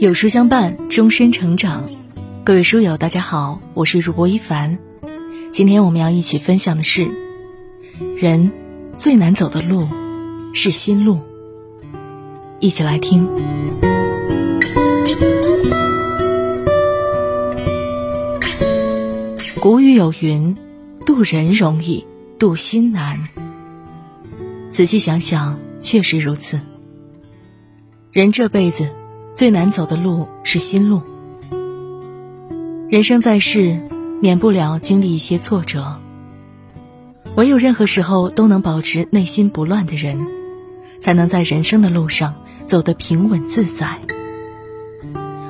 有书相伴，终身成长。各位书友，大家好，我是主播一凡。今天我们要一起分享的是：人最难走的路是心路。一起来听。古语有云：“渡人容易，渡心难。”仔细想想，确实如此。人这辈子。最难走的路是心路。人生在世，免不了经历一些挫折。唯有任何时候都能保持内心不乱的人，才能在人生的路上走得平稳自在。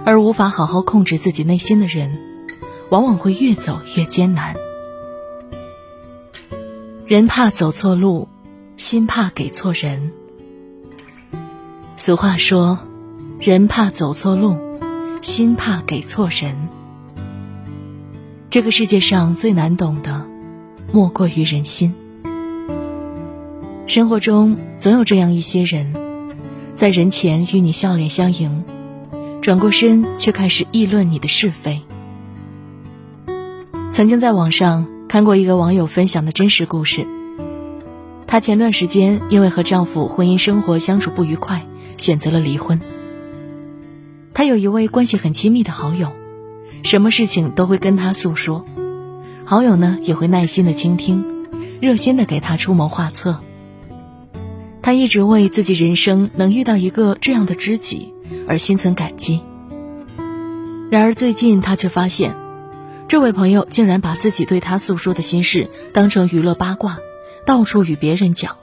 而无法好好控制自己内心的人，往往会越走越艰难。人怕走错路，心怕给错人。俗话说。人怕走错路，心怕给错人。这个世界上最难懂的，莫过于人心。生活中总有这样一些人，在人前与你笑脸相迎，转过身却开始议论你的是非。曾经在网上看过一个网友分享的真实故事，她前段时间因为和丈夫婚姻生活相处不愉快，选择了离婚。他有一位关系很亲密的好友，什么事情都会跟他诉说，好友呢也会耐心的倾听，热心的给他出谋划策。他一直为自己人生能遇到一个这样的知己而心存感激。然而最近他却发现，这位朋友竟然把自己对他诉说的心事当成娱乐八卦，到处与别人讲，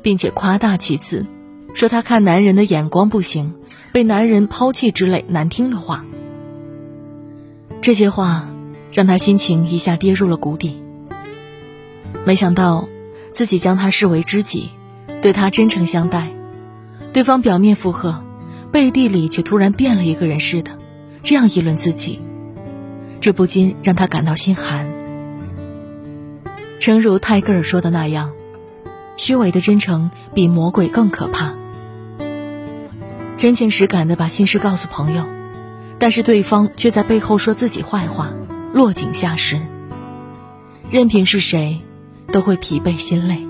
并且夸大其词，说他看男人的眼光不行。被男人抛弃之类难听的话，这些话让他心情一下跌入了谷底。没想到自己将他视为知己，对他真诚相待，对方表面附和，背地里却突然变了一个人似的，这样议论自己，这不禁让他感到心寒。诚如泰戈尔说的那样，虚伪的真诚比魔鬼更可怕。真情实感的把心事告诉朋友，但是对方却在背后说自己坏话，落井下石。任凭是谁，都会疲惫心累。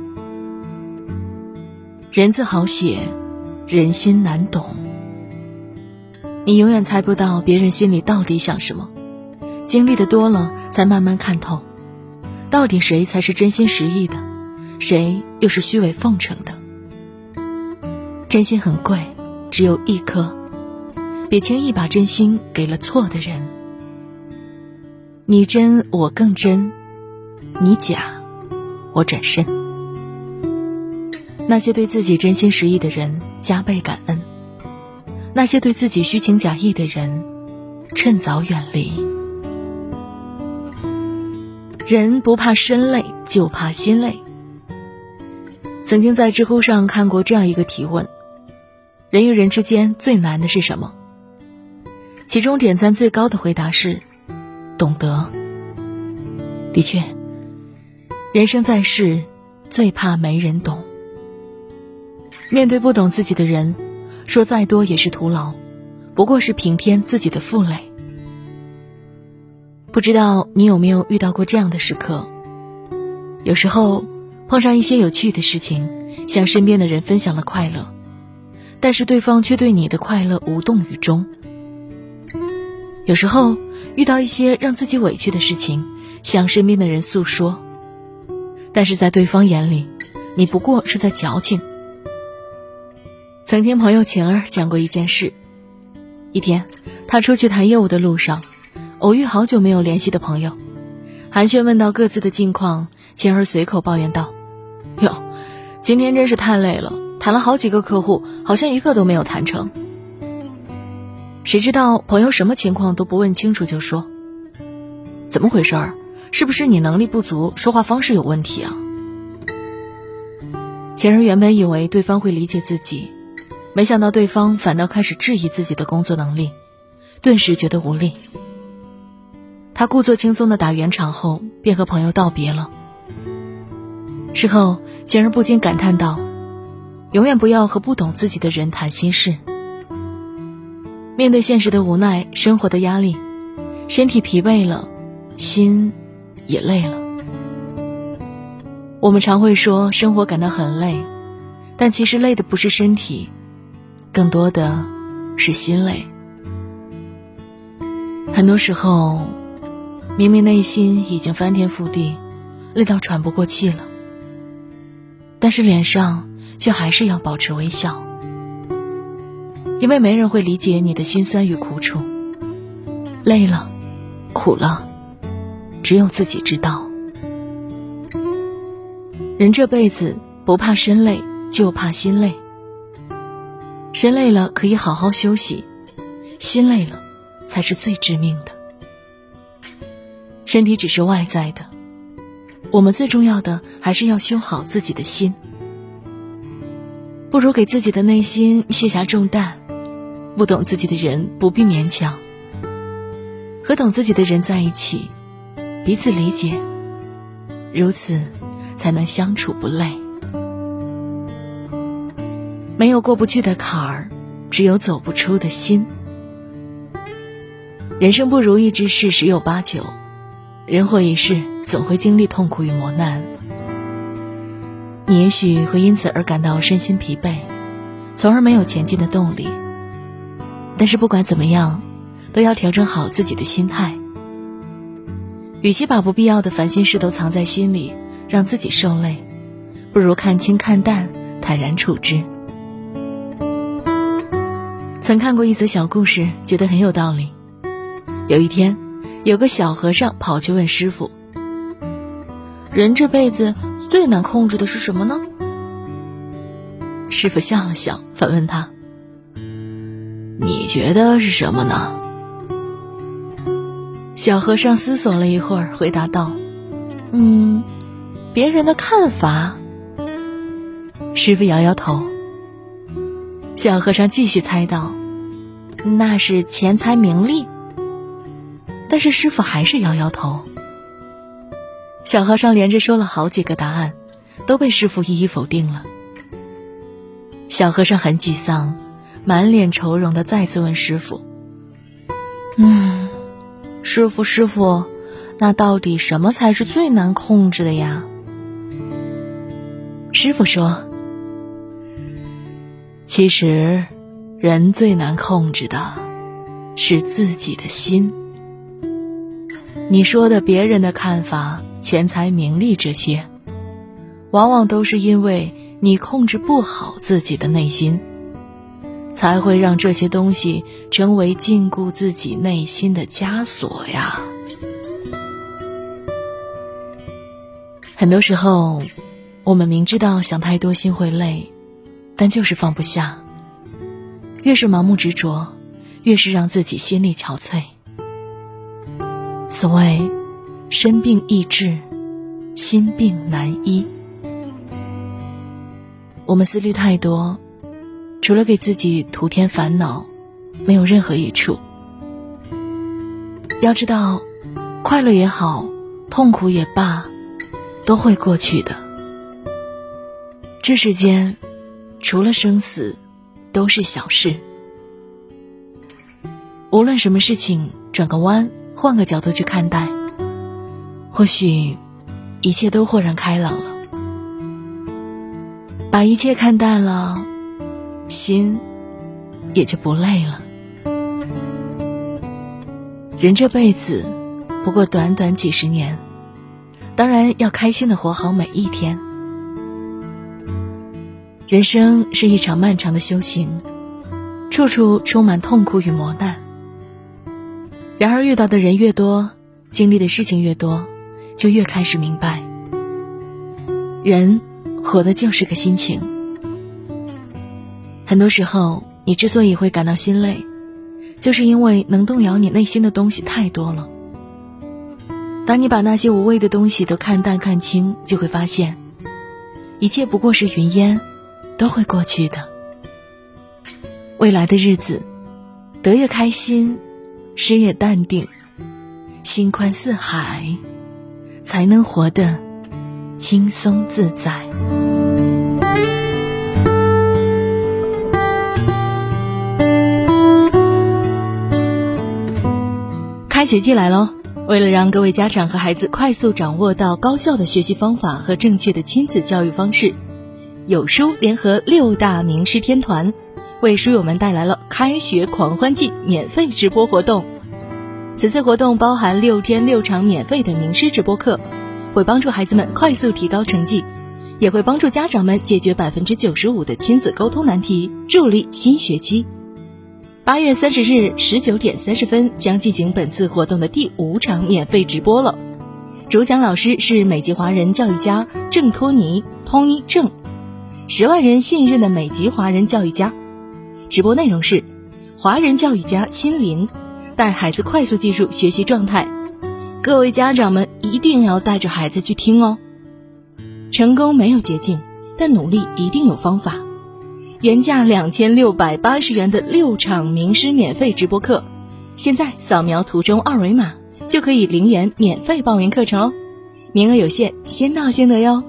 人字好写，人心难懂。你永远猜不到别人心里到底想什么，经历的多了，才慢慢看透，到底谁才是真心实意的，谁又是虚伪奉承的。真心很贵。只有一颗，别轻易把真心给了错的人。你真我更真，你假我转身。那些对自己真心实意的人，加倍感恩；那些对自己虚情假意的人，趁早远离。人不怕身累，就怕心累。曾经在知乎上看过这样一个提问。人与人之间最难的是什么？其中点赞最高的回答是：懂得。的确，人生在世，最怕没人懂。面对不懂自己的人，说再多也是徒劳，不过是平添自己的负累。不知道你有没有遇到过这样的时刻？有时候碰上一些有趣的事情，向身边的人分享了快乐。但是对方却对你的快乐无动于衷。有时候遇到一些让自己委屈的事情，向身边的人诉说，但是在对方眼里，你不过是在矫情。曾听朋友晴儿讲过一件事：一天，他出去谈业务的路上，偶遇好久没有联系的朋友，寒暄问到各自的近况，晴儿随口抱怨道：“哟，今天真是太累了。”谈了好几个客户，好像一个都没有谈成。谁知道朋友什么情况都不问清楚就说：“怎么回事儿？是不是你能力不足，说话方式有问题啊？”前人原本以为对方会理解自己，没想到对方反倒开始质疑自己的工作能力，顿时觉得无力。他故作轻松的打圆场后，便和朋友道别了。事后，前人不禁感叹道。永远不要和不懂自己的人谈心事。面对现实的无奈，生活的压力，身体疲惫了，心也累了。我们常会说生活感到很累，但其实累的不是身体，更多的是心累。很多时候，明明内心已经翻天覆地，累到喘不过气了，但是脸上却还是要保持微笑。因为没人会理解你的辛酸与苦楚，累了，苦了，只有自己知道。人这辈子不怕身累，就怕心累。身累了可以好好休息，心累了才是最致命的。身体只是外在的，我们最重要的还是要修好自己的心。不如给自己的内心卸下重担。不懂自己的人不必勉强，和懂自己的人在一起，彼此理解，如此才能相处不累。没有过不去的坎儿，只有走不出的心。人生不如意之事十有八九，人活一世，总会经历痛苦与磨难。你也许会因此而感到身心疲惫，从而没有前进的动力。但是不管怎么样，都要调整好自己的心态。与其把不必要的烦心事都藏在心里，让自己受累，不如看清看淡，坦然处之。曾看过一则小故事，觉得很有道理。有一天，有个小和尚跑去问师傅：“人这辈子最难控制的是什么呢？”师傅笑了笑，反问他。你觉得是什么呢？小和尚思索了一会儿，回答道：“嗯，别人的看法。”师傅摇摇头。小和尚继续猜道：“那是钱财名利。”但是师傅还是摇摇头。小和尚连着说了好几个答案，都被师傅一一否定了。小和尚很沮丧。满脸愁容的再次问师傅：“嗯，师傅，师傅，那到底什么才是最难控制的呀？”师傅说：“其实，人最难控制的，是自己的心。你说的别人的看法、钱财、名利这些，往往都是因为你控制不好自己的内心。”才会让这些东西成为禁锢自己内心的枷锁呀。很多时候，我们明知道想太多心会累，但就是放不下。越是盲目执着，越是让自己心力憔悴。所谓“身病易治，心病难医”，我们思虑太多。除了给自己徒添烦恼，没有任何益处。要知道，快乐也好，痛苦也罢，都会过去的。这世间，除了生死，都是小事。无论什么事情，转个弯，换个角度去看待，或许一切都豁然开朗了。把一切看淡了。心也就不累了。人这辈子不过短短几十年，当然要开心的活好每一天。人生是一场漫长的修行，处处充满痛苦与磨难。然而遇到的人越多，经历的事情越多，就越开始明白，人活的就是个心情。很多时候，你之所以会感到心累，就是因为能动摇你内心的东西太多了。当你把那些无谓的东西都看淡看清，就会发现，一切不过是云烟，都会过去的。未来的日子，得也开心，失也淡定，心宽似海，才能活得轻松自在。开学季来喽！为了让各位家长和孩子快速掌握到高效的学习方法和正确的亲子教育方式，有书联合六大名师天团，为书友们带来了开学狂欢季免费直播活动。此次活动包含六天六场免费的名师直播课，会帮助孩子们快速提高成绩，也会帮助家长们解决百分之九十五的亲子沟通难题，助力新学期。八月三十日十九点三十分将进行本次活动的第五场免费直播了。主讲老师是美籍华人教育家郑托尼 （Tony 郑），十万人信任的美籍华人教育家。直播内容是：华人教育家亲临，带孩子快速进入学习状态。各位家长们一定要带着孩子去听哦。成功没有捷径，但努力一定有方法。原价两千六百八十元的六场名师免费直播课，现在扫描图中二维码就可以零元免费报名课程哦，名额有限，先到先得哟。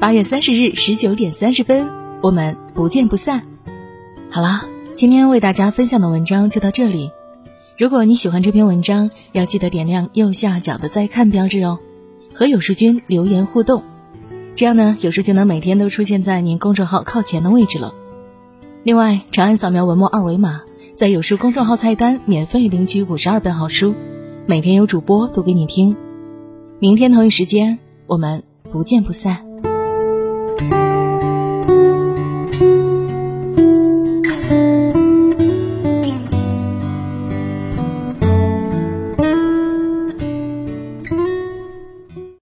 八月三十日十九点三十分，我们不见不散。好啦，今天为大家分享的文章就到这里。如果你喜欢这篇文章，要记得点亮右下角的再看标志哦，和有书君留言互动，这样呢，有书就能每天都出现在您公众号靠前的位置了。另外，长按扫描文末二维码，在有书公众号菜单免费领取五十二本好书，每天有主播读给你听。明天同一时间，我们不见不散。